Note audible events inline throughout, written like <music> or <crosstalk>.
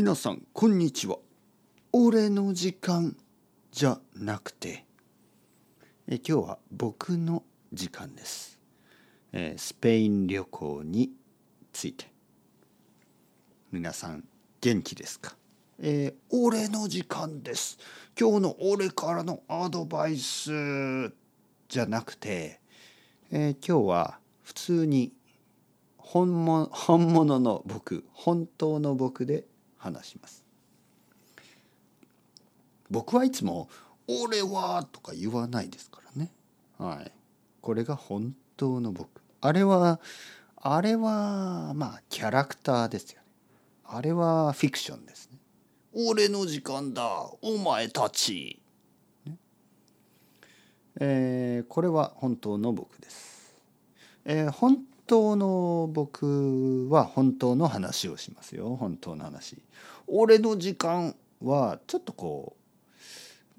皆さんこんにちは。俺の時間じゃなくて。え今日は僕の時間です、えースペイン旅行について。皆さん元気ですか、えー俺の時間です。今日の俺からのアドバイスじゃなくて、えー今日は普通に本物 <laughs> 本物の僕本当の僕で話します。僕はいつも「俺は」とか言わないですからね。はい。これが本当の僕。あれはあれはまあキャラクターですよね。あれはフィクションですね。俺の時間だ。お前たち、ね。えーこれは本当の僕です。えー本当の僕は本当の話をしますよ。本当の話。俺の時間はちょっとこ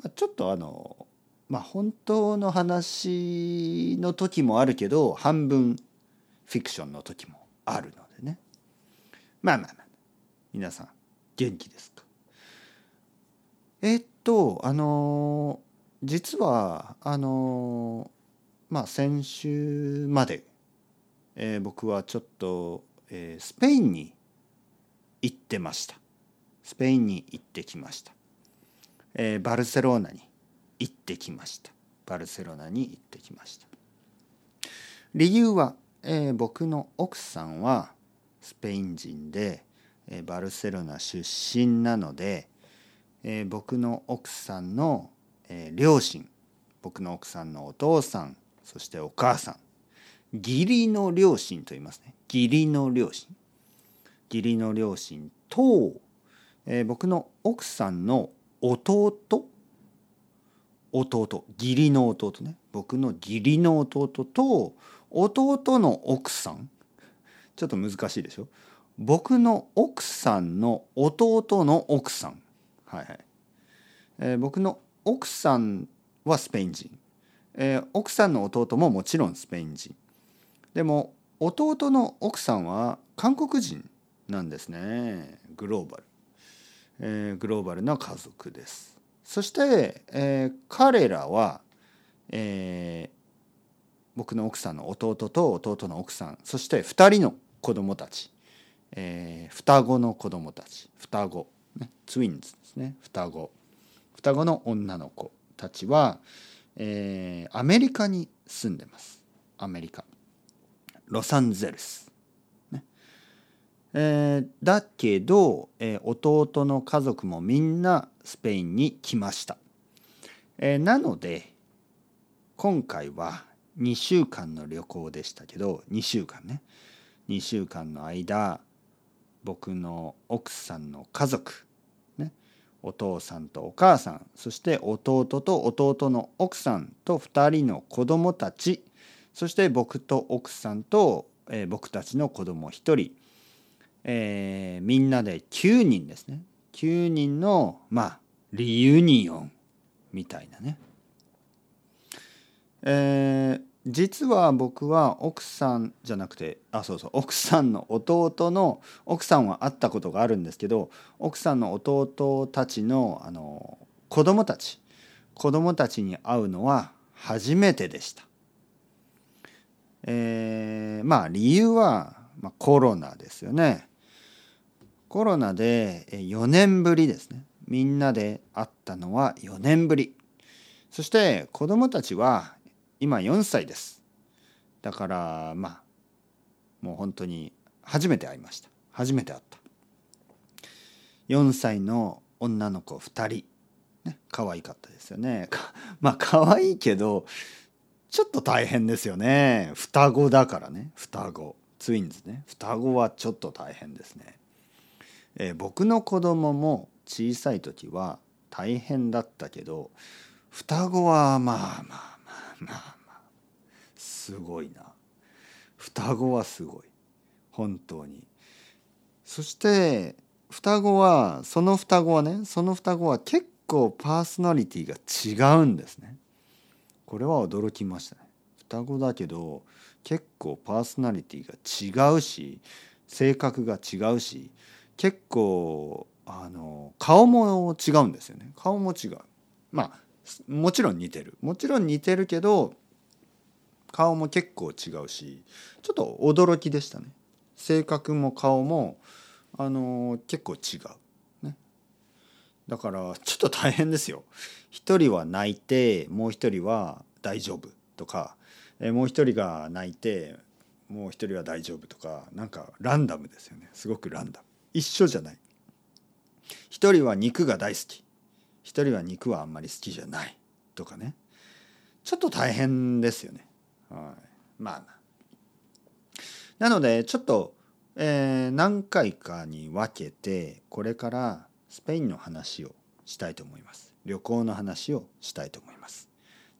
うちょっとあのまあ本当の話の時もあるけど半分フィクションの時もあるのでね。まあまあまあ。皆さん元気ですか？えっとあの実はあのまあ先週までえー僕はちょっと、えースペインに行ってました。スペインに行ってきました、えーバルセロナに行ってきました。バルセロナに行ってきました。理由は、えー僕の奥さんはスペイン人で、えーバルセロナ出身なので、えー僕の奥さんの、えー両親僕の奥さんのお父さんそしてお母さん義理の両親と言いますね。義理の両親。義理の両親と、えー僕の奥さんの弟。弟。義理の弟ね。僕の義理の弟と弟の奥さん。ちょっと難しいでしょ？僕の奥さんの弟の奥さん。はいはい、えー僕の奥さんはスペイン人、えー奥さんの弟ももちろんスペイン人。でも弟の奥さんは韓国人なんですね。グローバル、えーグローバルな家族です。そして、えー彼らは、えー僕の奥さんの弟と弟の奥さんそして2人の子供たち、えー双子の子供たち。双子、ね、ツインズですね。双子。双子の女の子たちは、えーアメリカに住んでます。アメリカ。ロサンゼルス、ね。えーだけど、えー弟の家族もみんなスペインに来ました、えーなので今回は2週間の旅行でしたけど2週間ね。2週間の間僕の奥さんの家族、ね、お父さんとお母さんそして弟と弟の奥さんと2人の子供たちそして僕と奥さんと、えー僕たちの子供1人、えーみんなで9人ですね9人のまあリユニオンみたいなね。えー実は僕は奥さんじゃなくてあそうそう奥さんの弟の奥さんは会ったことがあるんですけど奥さんの弟たちのあの子供たち子供たちに会うのは初めてでした。えーまあ理由は、まあ、コロナですよね。コロナで4年ぶりですね。みんなで会ったのは4年ぶり。そして子供たちは今4歳です。だからまあもう本当に初めて会いました。初めて会った。4歳の女の子2人。ね、可愛かったですよね。<laughs> まあ可愛いけどちょっと大変ですよね。双子だからね。双子。ツインズね。双子はちょっと大変ですね。えー僕の子供も小さい時は大変だったけど双子はまあまあまあまあまあすごいな双子はすごい本当にそして双子はその双子はねその双子は結構パーソナリティが違うんですねこれは驚きましたね。双子だけど結構パーソナリティが違うし性格が違うし結構あの顔も違うんですよね。顔も違う。まあもちろん似てる。もちろん似てるけど顔も結構違うしちょっと驚きでしたね。性格も顔もあの結構違う、だからちょっと大変ですよ。一人は泣いてもう一人は大丈夫とかえもう一人が泣いてもう一人は大丈夫とかなんかランダムですよね。すごくランダム。一緒じゃない。一人は肉が大好き。一人は肉はあんまり好きじゃないとかね。ちょっと大変ですよね。はい、まあなのでちょっと、えー、何回かに分けてこれからスペインの話をしたいと思います。旅行の話をしたいと思います。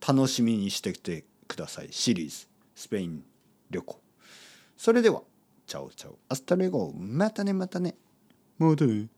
楽しみにしてきてくださいシリーズスペイン旅行。それでは chao chao hasta luego またねまたねまたね。